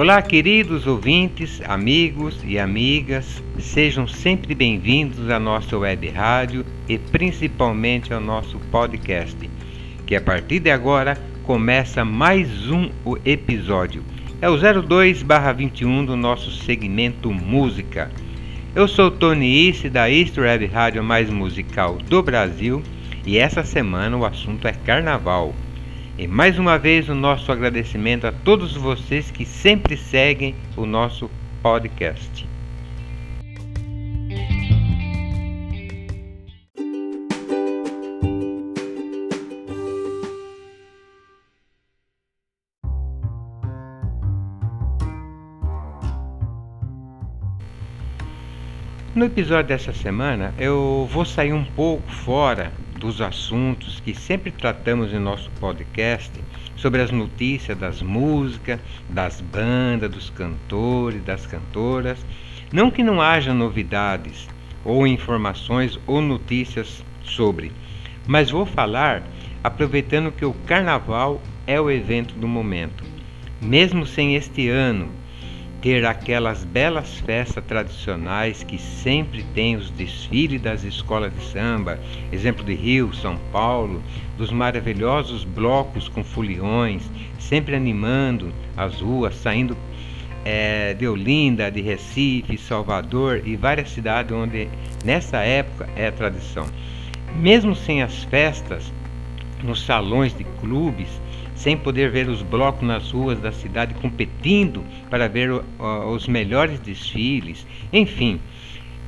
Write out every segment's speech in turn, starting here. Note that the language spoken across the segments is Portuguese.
Olá, queridos ouvintes, amigos e amigas, sejam sempre bem-vindos à nossa web rádio e principalmente ao nosso podcast, que a partir de agora começa mais um episódio. É o 02/21 do nosso segmento Música. Eu sou Tony Isse da East Web Rádio mais musical do Brasil e essa semana o assunto é Carnaval. E mais uma vez o nosso agradecimento a todos vocês que sempre seguem o nosso podcast. No episódio dessa semana eu vou sair um pouco fora dos assuntos que sempre tratamos em nosso podcast sobre as notícias das músicas, das bandas, dos cantores, das cantoras. Não que não haja novidades ou informações ou notícias sobre, mas vou falar aproveitando que o carnaval é o evento do momento. Mesmo sem este ano ter aquelas belas festas tradicionais que sempre tem os desfiles das escolas de samba, exemplo de Rio, São Paulo, dos maravilhosos blocos com foliões, sempre animando as ruas, saindo é, de Olinda, de Recife, Salvador e várias cidades onde nessa época é tradição. Mesmo sem as festas, nos salões de clubes, sem poder ver os blocos nas ruas da cidade competindo para ver uh, os melhores desfiles, enfim.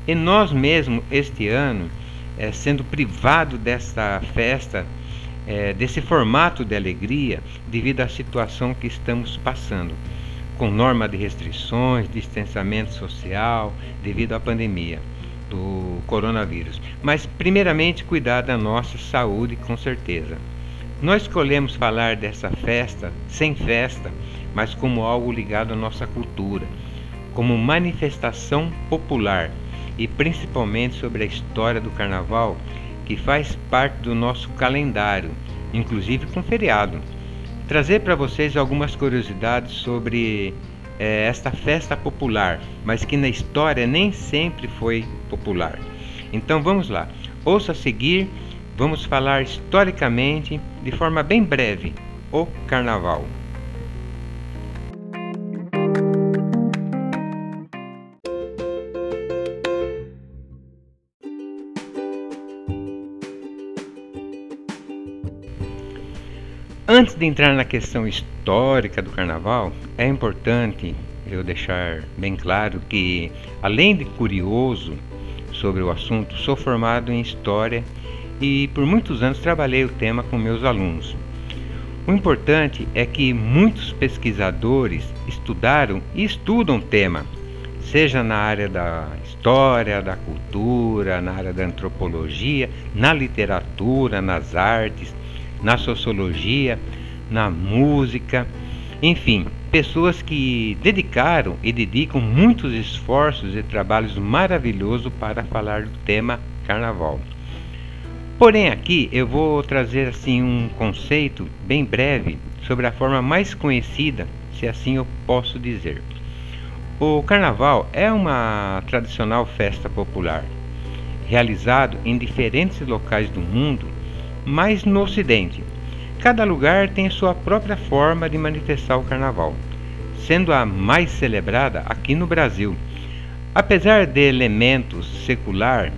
E nós mesmo, este ano, é, sendo privado dessa festa, é, desse formato de alegria, devido à situação que estamos passando, com norma de restrições, distanciamento social, devido à pandemia do coronavírus. Mas, primeiramente, cuidar da nossa saúde, com certeza. Nós escolhemos falar dessa festa sem festa, mas como algo ligado à nossa cultura, como manifestação popular e principalmente sobre a história do carnaval, que faz parte do nosso calendário, inclusive com feriado. Trazer para vocês algumas curiosidades sobre é, esta festa popular, mas que na história nem sempre foi popular. Então vamos lá, ouça a seguir vamos falar historicamente, de forma bem breve, o Carnaval. Antes de entrar na questão histórica do carnaval, é importante eu deixar bem claro que, além de curioso sobre o assunto, sou formado em História e por muitos anos trabalhei o tema com meus alunos. O importante é que muitos pesquisadores estudaram e estudam o tema, seja na área da história, da cultura, na área da antropologia, na literatura, nas artes, na sociologia, na música, enfim, pessoas que dedicaram e dedicam muitos esforços e trabalhos maravilhosos para falar do tema carnaval. Porém, aqui eu vou trazer assim um conceito bem breve sobre a forma mais conhecida, se assim eu posso dizer. O carnaval é uma tradicional festa popular, realizado em diferentes locais do mundo, mas no ocidente. Cada lugar tem sua própria forma de manifestar o carnaval, sendo a mais celebrada aqui no Brasil. Apesar de elementos secular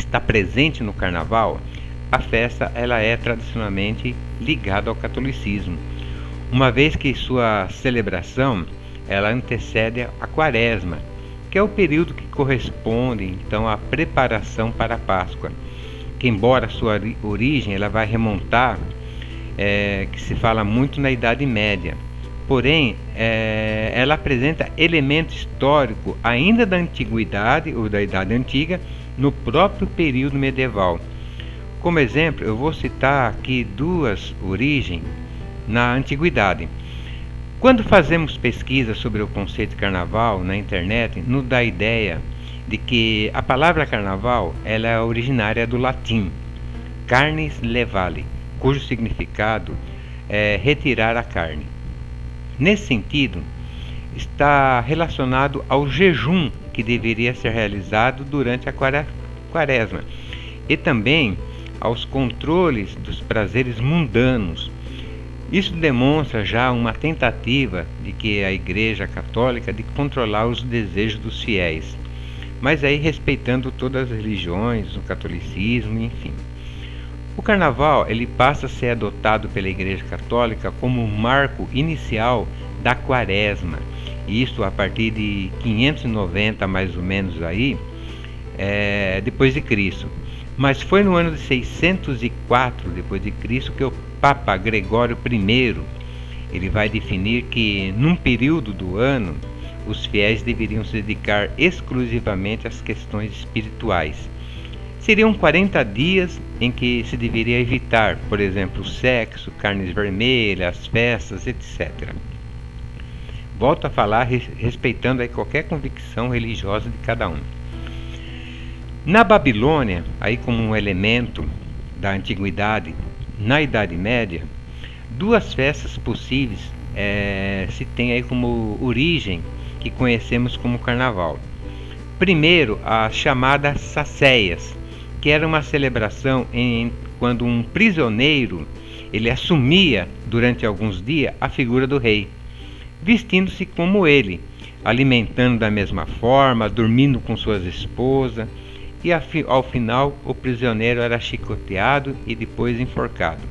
está presente no carnaval, a festa ela é tradicionalmente ligada ao catolicismo, uma vez que sua celebração ela antecede a quaresma, que é o período que corresponde então à preparação para a Páscoa, que embora sua origem ela vai remontar, é, que se fala muito na Idade Média, porém é, ela apresenta elemento histórico ainda da antiguidade ou da Idade Antiga no próprio período medieval. Como exemplo, eu vou citar aqui duas origens na antiguidade. Quando fazemos pesquisa sobre o conceito de carnaval na internet, nos dá a ideia de que a palavra carnaval ela é originária do latim carnes levale, cujo significado é retirar a carne. Nesse sentido, está relacionado ao jejum que deveria ser realizado durante a quaresma e também aos controles dos prazeres mundanos. Isso demonstra já uma tentativa de que a Igreja Católica de controlar os desejos dos fiéis, mas aí respeitando todas as religiões, o catolicismo, enfim. O carnaval ele passa a ser adotado pela Igreja Católica como um marco inicial da quaresma. Isso a partir de 590 mais ou menos aí, é, depois de Cristo. Mas foi no ano de 604 depois de Cristo que o Papa Gregório I ele vai definir que num período do ano os fiéis deveriam se dedicar exclusivamente às questões espirituais. Seriam 40 dias em que se deveria evitar, por exemplo, o sexo, carnes vermelhas, festas, etc. Volto a falar respeitando aí qualquer convicção religiosa de cada um. Na Babilônia, aí como um elemento da antiguidade, na Idade Média, duas festas possíveis é, se tem aí como origem que conhecemos como Carnaval. Primeiro, as chamadas sacéias, que era uma celebração em quando um prisioneiro ele assumia durante alguns dias a figura do rei, vestindo-se como ele, alimentando da mesma forma, dormindo com suas esposas e ao final o prisioneiro era chicoteado e depois enforcado.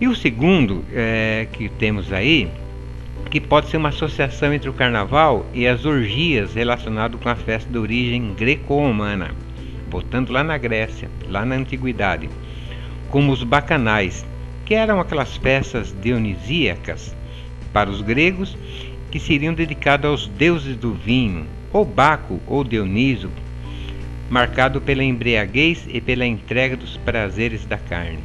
E o segundo é, que temos aí, que pode ser uma associação entre o carnaval e as orgias relacionadas com a festa de origem greco-romana, voltando lá na Grécia, lá na antiguidade, como os bacanais, que eram aquelas festas dionisíacas para os gregos que seriam dedicadas aos deuses do vinho, ou Baco ou Dioniso, marcado pela embriaguez e pela entrega dos prazeres da carne.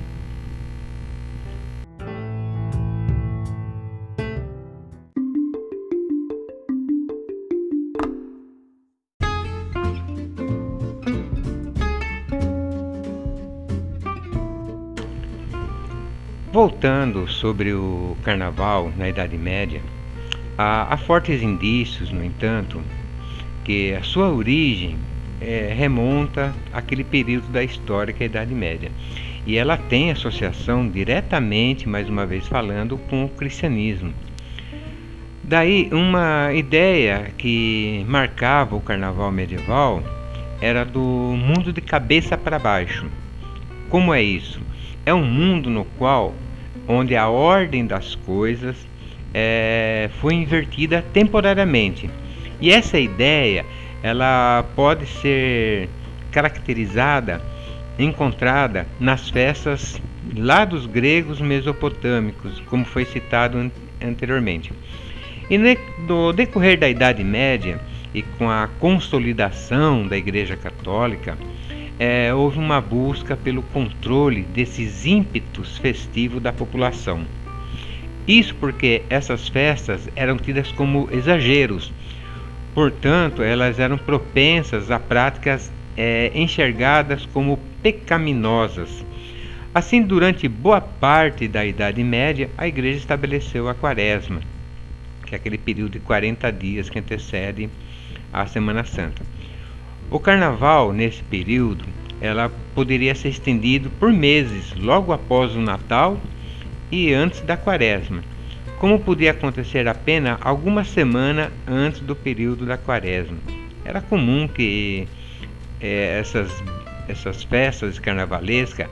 Voltando sobre o carnaval na Idade Média, há, há fortes indícios, no entanto, que a sua origem é, remonta àquele período da história que é a Idade Média. E ela tem associação diretamente, mais uma vez falando, com o cristianismo. Daí, uma ideia que marcava o carnaval medieval era do mundo de cabeça para baixo. Como é isso? É um mundo no qual onde a ordem das coisas é, foi invertida temporariamente. E essa ideia ela pode ser caracterizada, encontrada nas festas lá dos gregos mesopotâmicos, como foi citado anteriormente. E no decorrer da Idade Média e com a consolidação da Igreja Católica, é, houve uma busca pelo controle desses ímpetos festivos da população. Isso porque essas festas eram tidas como exageros Portanto, elas eram propensas a práticas é, enxergadas como pecaminosas. Assim, durante boa parte da Idade Média, a Igreja estabeleceu a Quaresma, que é aquele período de 40 dias que antecede a Semana Santa. O Carnaval, nesse período, ela poderia ser estendido por meses, logo após o Natal e antes da Quaresma como podia acontecer apenas algumas semanas antes do período da quaresma. Era comum que é, essas, essas festas carnavalescas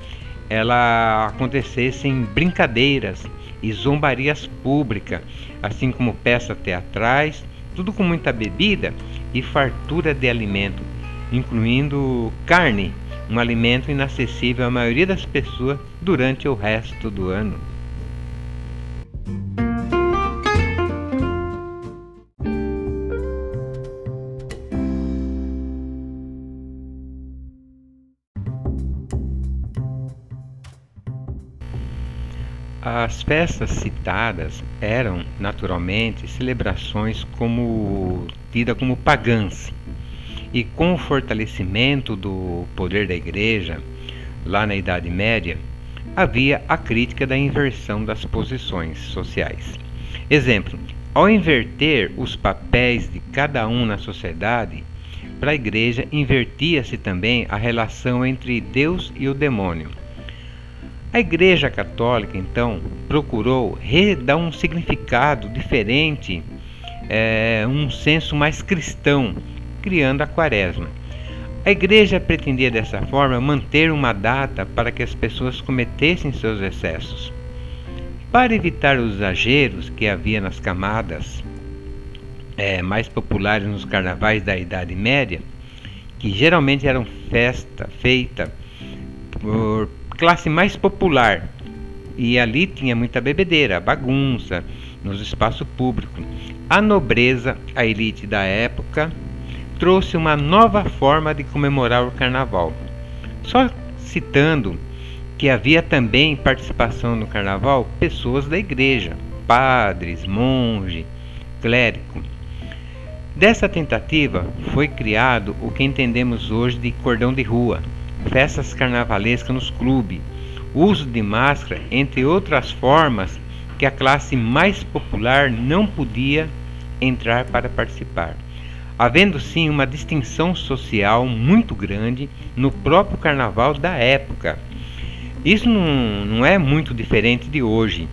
ela acontecessem brincadeiras e zombarias públicas, assim como peças teatrais, tudo com muita bebida e fartura de alimento, incluindo carne, um alimento inacessível à maioria das pessoas durante o resto do ano. As festas citadas eram, naturalmente, celebrações como tida como pagãs. E com o fortalecimento do poder da igreja, lá na Idade Média, havia a crítica da inversão das posições sociais. Exemplo, Ao inverter os papéis de cada um na sociedade, para a igreja invertia-se também a relação entre Deus e o demônio. A Igreja Católica, então, procurou dar um significado diferente, é, um senso mais cristão, criando a Quaresma. A Igreja pretendia dessa forma manter uma data para que as pessoas cometessem seus excessos. Para evitar os exageros que havia nas camadas é, mais populares nos carnavais da Idade Média, que geralmente eram festa feita por classe mais popular. E ali tinha muita bebedeira, bagunça nos espaços públicos. A nobreza, a elite da época, trouxe uma nova forma de comemorar o carnaval. Só citando que havia também participação no carnaval pessoas da igreja, padres, monge, clérigo. Dessa tentativa foi criado o que entendemos hoje de cordão de rua, festas carnavalescas nos clubes, uso de máscara, entre outras formas que a classe mais popular não podia entrar para participar. Havendo sim uma distinção social muito grande no próprio carnaval da época. Isso não, não é muito diferente de hoje.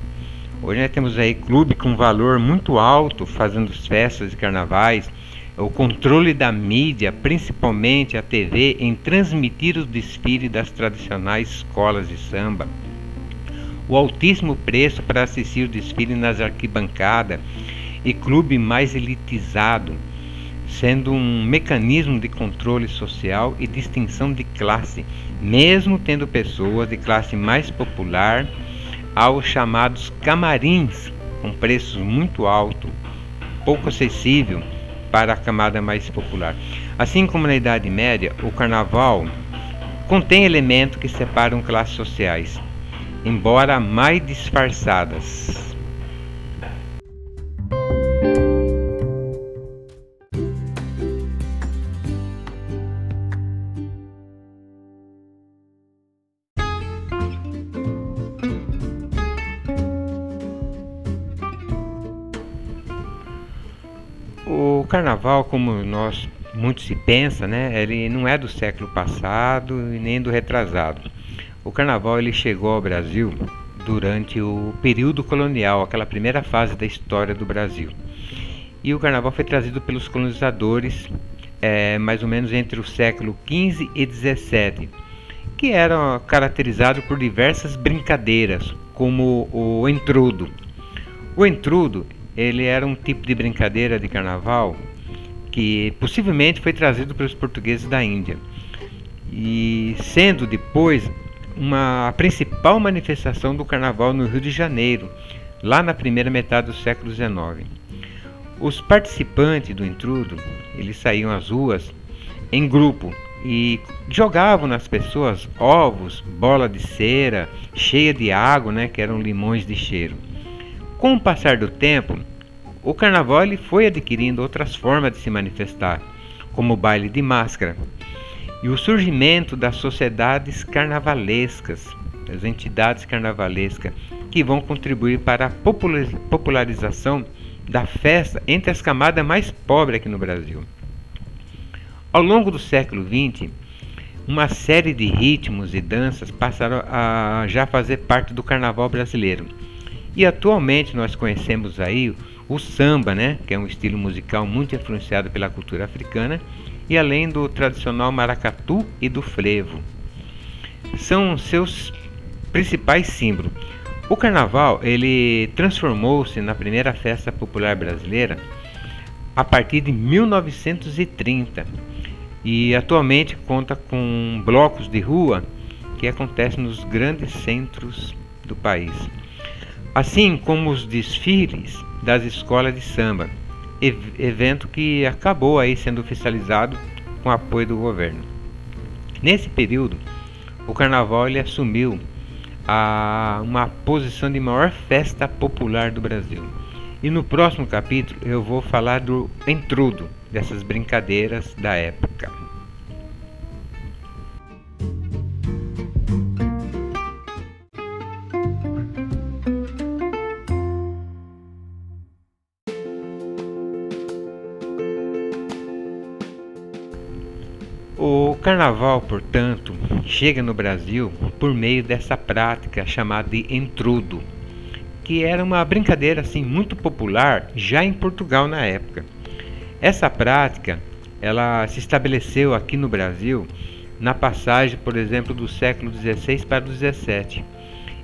Hoje nós temos aí clube com valor muito alto fazendo festas de carnavais, o controle da mídia, principalmente a TV, em transmitir os desfiles das tradicionais escolas de samba. O altíssimo preço para assistir o desfile nas arquibancadas e clube mais elitizado, sendo um mecanismo de controle social e distinção de classe, mesmo tendo pessoas de classe mais popular aos chamados camarins, com preços muito altos, pouco acessível para a camada mais popular. Assim como na Idade Média, o carnaval contém elementos que separam classes sociais, embora mais disfarçadas. Carnaval, como nós muito se pensa, né, ele não é do século passado e nem do retrasado. O carnaval ele chegou ao Brasil durante o período colonial, aquela primeira fase da história do Brasil. E o carnaval foi trazido pelos colonizadores é, mais ou menos entre o século XV e XVII, que era caracterizado por diversas brincadeiras, como o entrudo. O entrudo ele era um tipo de brincadeira de carnaval que possivelmente foi trazido pelos portugueses da Índia e sendo depois uma principal manifestação do carnaval no Rio de Janeiro, lá na primeira metade do século XIX. Os participantes do intrudo, eles saíam às ruas em grupo e jogavam nas pessoas ovos, bola de cera, cheia de água, né, que eram limões de cheiro. Com o passar do tempo, o carnaval foi adquirindo outras formas de se manifestar, como o baile de máscara, e o surgimento das sociedades carnavalescas, as entidades carnavalescas, que vão contribuir para a popularização da festa entre as camadas mais pobres aqui no Brasil. Ao longo do século XX, uma série de ritmos e danças passaram a já fazer parte do carnaval brasileiro e atualmente nós conhecemos aí o samba, né, que é um estilo musical muito influenciado pela cultura africana, e além do tradicional maracatu e do frevo. São seus principais símbolos. O carnaval, ele transformou-se na primeira festa popular brasileira a partir de 1930 e atualmente conta com blocos de rua que acontecem nos grandes centros do país assim como os desfiles das escolas de samba, evento que acabou aí sendo oficializado com apoio do governo. Nesse período, o carnaval ele assumiu a, uma posição de maior festa popular do Brasil. E no próximo capítulo eu vou falar do entrudo, dessas brincadeiras da época. Chega no Brasil por meio dessa prática chamada de entrudo, que era uma brincadeira assim muito popular já em Portugal na época. Essa prática, ela se estabeleceu aqui no Brasil na passagem, por exemplo, do século XVI para o XVII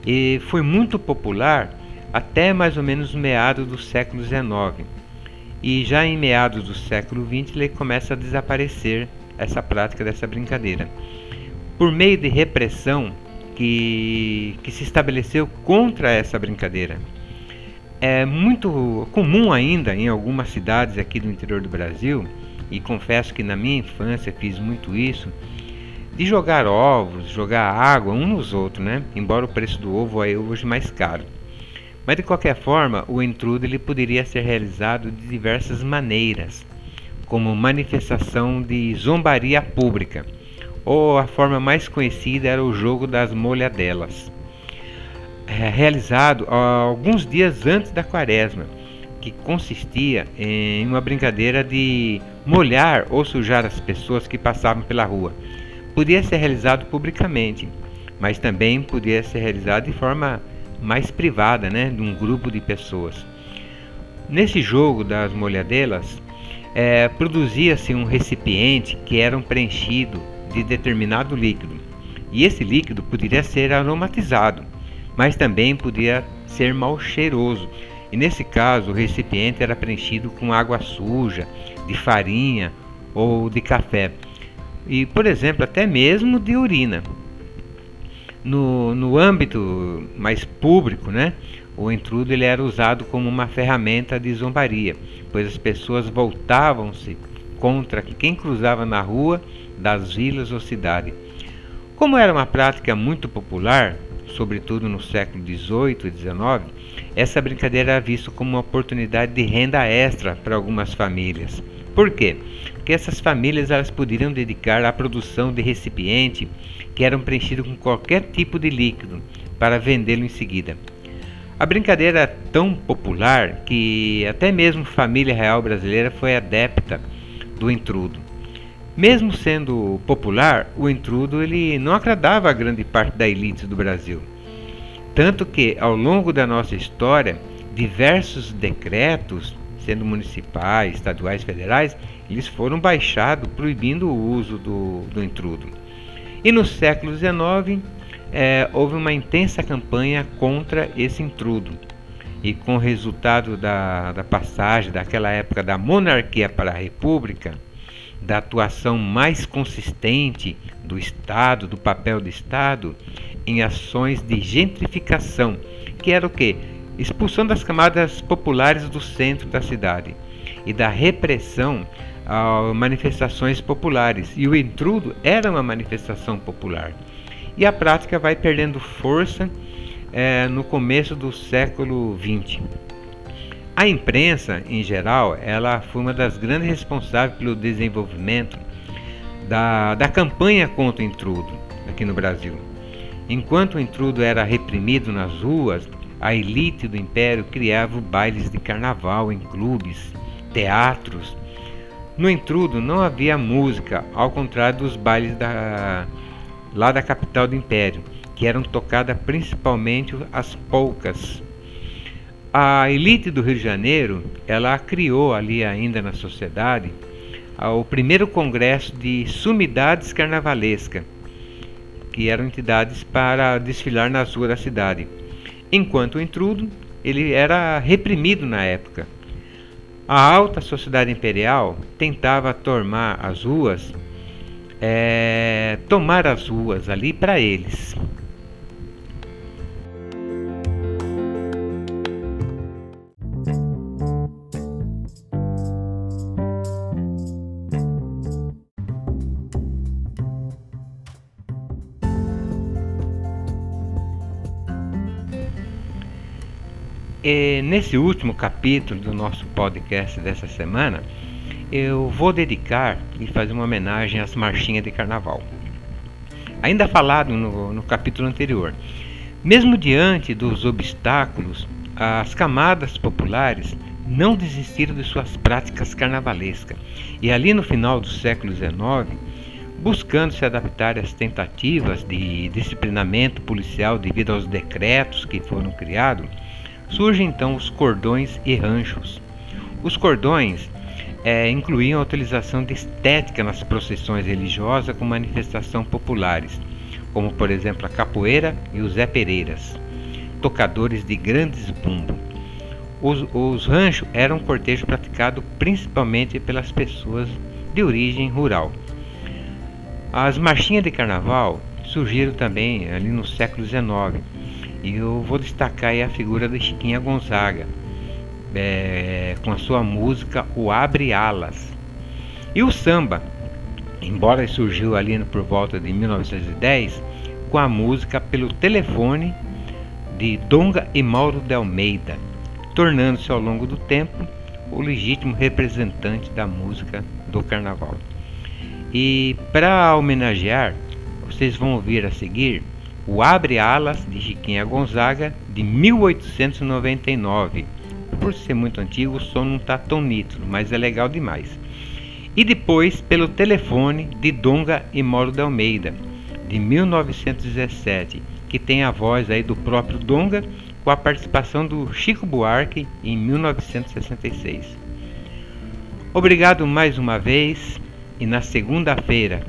e foi muito popular até mais ou menos meados do século XIX. E já em meados do século XX ele começa a desaparecer essa prática dessa brincadeira. Por meio de repressão que, que se estabeleceu contra essa brincadeira. É muito comum ainda em algumas cidades aqui do interior do Brasil, e confesso que na minha infância fiz muito isso, de jogar ovos, jogar água um nos outros, né? Embora o preço do ovo é hoje mais caro. Mas de qualquer forma, o intrudo ele poderia ser realizado de diversas maneiras, como manifestação de zombaria pública, ou a forma mais conhecida era o jogo das molhadelas, é, realizado alguns dias antes da quaresma, que consistia em uma brincadeira de molhar ou sujar as pessoas que passavam pela rua podia ser realizado publicamente, mas também podia ser realizado de forma mais privada, né, de um grupo de pessoas. Nesse jogo das molhadelas, é, produzia-se um recipiente que era um preenchido de determinado líquido, e esse líquido poderia ser aromatizado, mas também podia ser mal cheiroso. E nesse caso, o recipiente era preenchido com água suja, de farinha ou de café e, por exemplo, até mesmo de urina. No, no âmbito mais público, né, o intrudo ele era usado como uma ferramenta de zombaria, pois as pessoas voltavam-se contra quem cruzava na rua das vilas ou cidade. Como era uma prática muito popular, sobretudo no século XVIII e XIX, essa brincadeira era vista como uma oportunidade de renda extra para algumas famílias. Por quê? Porque essas famílias elas poderiam dedicar à produção de recipiente que eram preenchidos com qualquer tipo de líquido para vendê-lo em seguida. A brincadeira era tão popular que até mesmo a família real brasileira foi adepta do intrudo. Mesmo sendo popular, o intrudo ele não agradava a grande parte da elite do Brasil. Tanto que, ao longo da nossa história, diversos decretos sendo municipais, estaduais, federais, eles foram baixados proibindo o uso do, do intrudo. E no século XIX é, houve uma intensa campanha contra esse intrudo. E com o resultado da, da passagem daquela época da monarquia para a república, da atuação mais consistente do Estado, do papel do Estado, em ações de gentrificação, que era o que? expulsando as camadas populares do centro da cidade e da repressão a manifestações populares. E o intrudo era uma manifestação popular. E a prática vai perdendo força é, no começo do século XX. A imprensa, em geral, ela foi uma das grandes responsáveis pelo desenvolvimento da, da campanha contra o intrudo aqui no Brasil. Enquanto o intrudo era reprimido nas ruas, a elite do império criava bailes de carnaval em clubes, teatros. No intrudo não havia música, ao contrário dos bailes da, lá da capital do império, que eram tocadas principalmente as polcas. A elite do Rio de Janeiro, ela criou ali ainda na sociedade o primeiro congresso de sumidades carnavalesca, que eram entidades para desfilar nas ruas da cidade enquanto o intrudo ele era reprimido na época. A alta sociedade imperial tentava tomar as ruas, é, tomar as ruas ali para eles. Nesse último capítulo do nosso podcast dessa semana, eu vou dedicar e fazer uma homenagem às marchinhas de carnaval. Ainda falado no, no capítulo anterior, mesmo diante dos obstáculos, as camadas populares não desistiram de suas práticas carnavalescas. E ali no final do século XIX, buscando se adaptar às tentativas de disciplinamento policial devido aos decretos que foram criados, surgem então os cordões e ranchos. Os cordões é, incluíam a utilização de estética nas procissões religiosas com manifestações populares, como por exemplo a capoeira e os Zé Pereiras, tocadores de grandes bumbos. Os, os ranchos eram um cortejo praticado principalmente pelas pessoas de origem rural. As marchinhas de carnaval surgiram também ali no século XIX e eu vou destacar a figura de Chiquinha Gonzaga é, com a sua música O Abre Alas. E o samba, embora surgiu ali por volta de 1910 com a música Pelo Telefone de Donga e Mauro de Almeida, tornando-se ao longo do tempo o legítimo representante da música do carnaval. E para homenagear, vocês vão ouvir a seguir o Abre Alas de Chiquinha Gonzaga de 1899. Por ser muito antigo, o som não está tão nítido, mas é legal demais. E depois pelo telefone de Donga e Moro de Almeida, de 1917, que tem a voz aí do próprio Donga com a participação do Chico Buarque em 1966. Obrigado mais uma vez e na segunda-feira,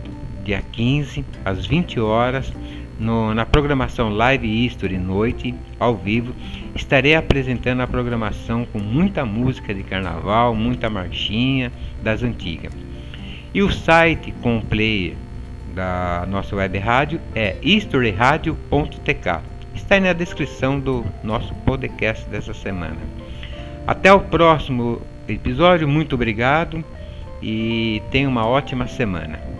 dia 15, às 20 horas, no, na programação Live History Noite, ao vivo, estarei apresentando a programação com muita música de carnaval, muita marchinha das antigas. E o site com o player da nossa web rádio é historyradio.tk está aí na descrição do nosso podcast dessa semana. Até o próximo episódio, muito obrigado e tenha uma ótima semana.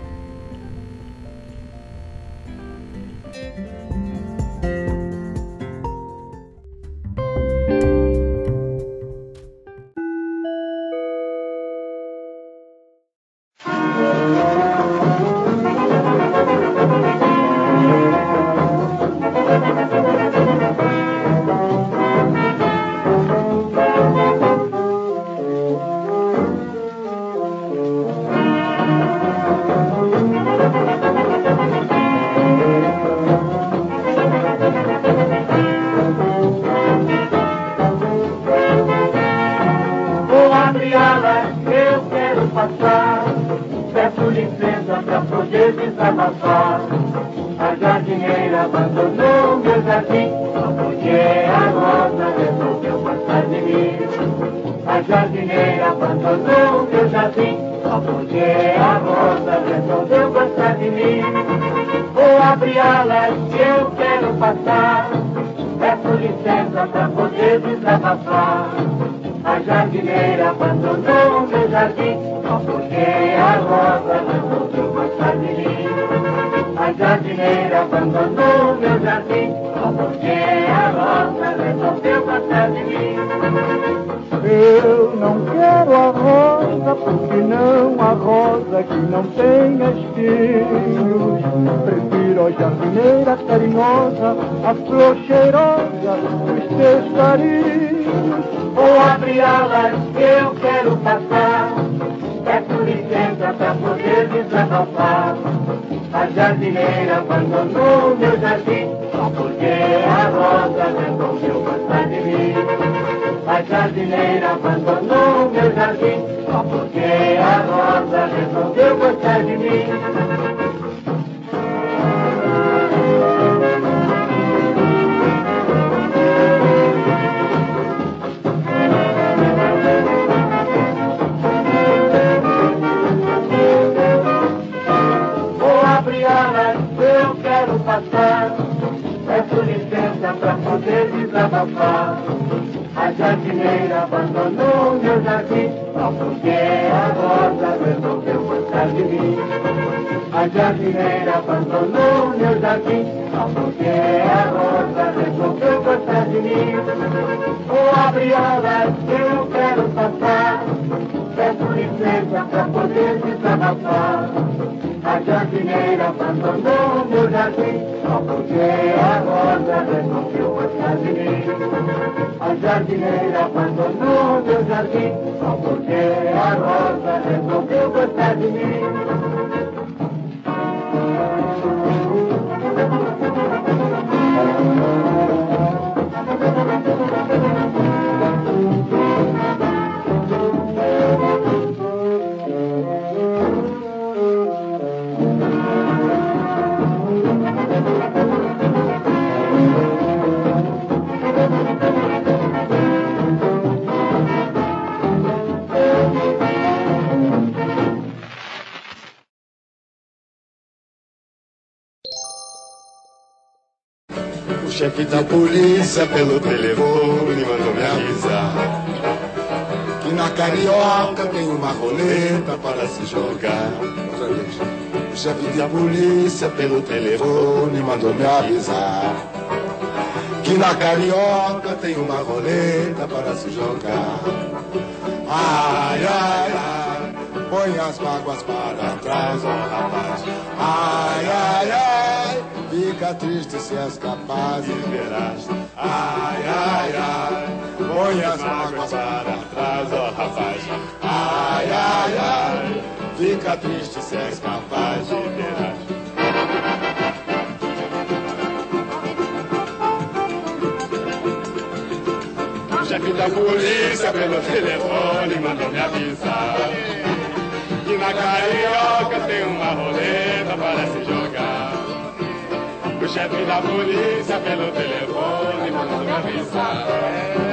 A jardineira abandonou meu jardim, só porque a rosa resolveu passar de mim. Eu não quero a rosa, porque não a rosa que não tem espinhos. Prefiro a jardineira carinhosa, a flor cheirosa dos teus carinhos. Ou abri alas que eu quero passar, peço licença pra poder desabafar. A jardineira abandonou meu jardim, só porque a rosa tentou gostar de mim. A jardineira abandonou meu jardim, só porque a rosa resolveu gostar de mim. brasileira abandonou meu jardim Só porque a rosa resolveu gostar de mim. Chefe da polícia pelo telefone mandou me avisar que na carioca tem uma roleta para se jogar. O chefe da polícia pelo telefone mandou me avisar que na carioca tem uma roleta para se jogar. Ai, ai, ai, põe as mágoas para trás, ó oh, rapaz. Ai, ai, ai, fica triste se és capaz e verás. Ai, ai, ai, põe as mágoas para trás, ó oh, rapaz. Ai, ai, ai, fica triste se és capaz e verás. chefe da polícia pelo telefone mandou me avisar que na carioca tem uma roleta para se jogar. O chefe da polícia pelo telefone mandou me avisar.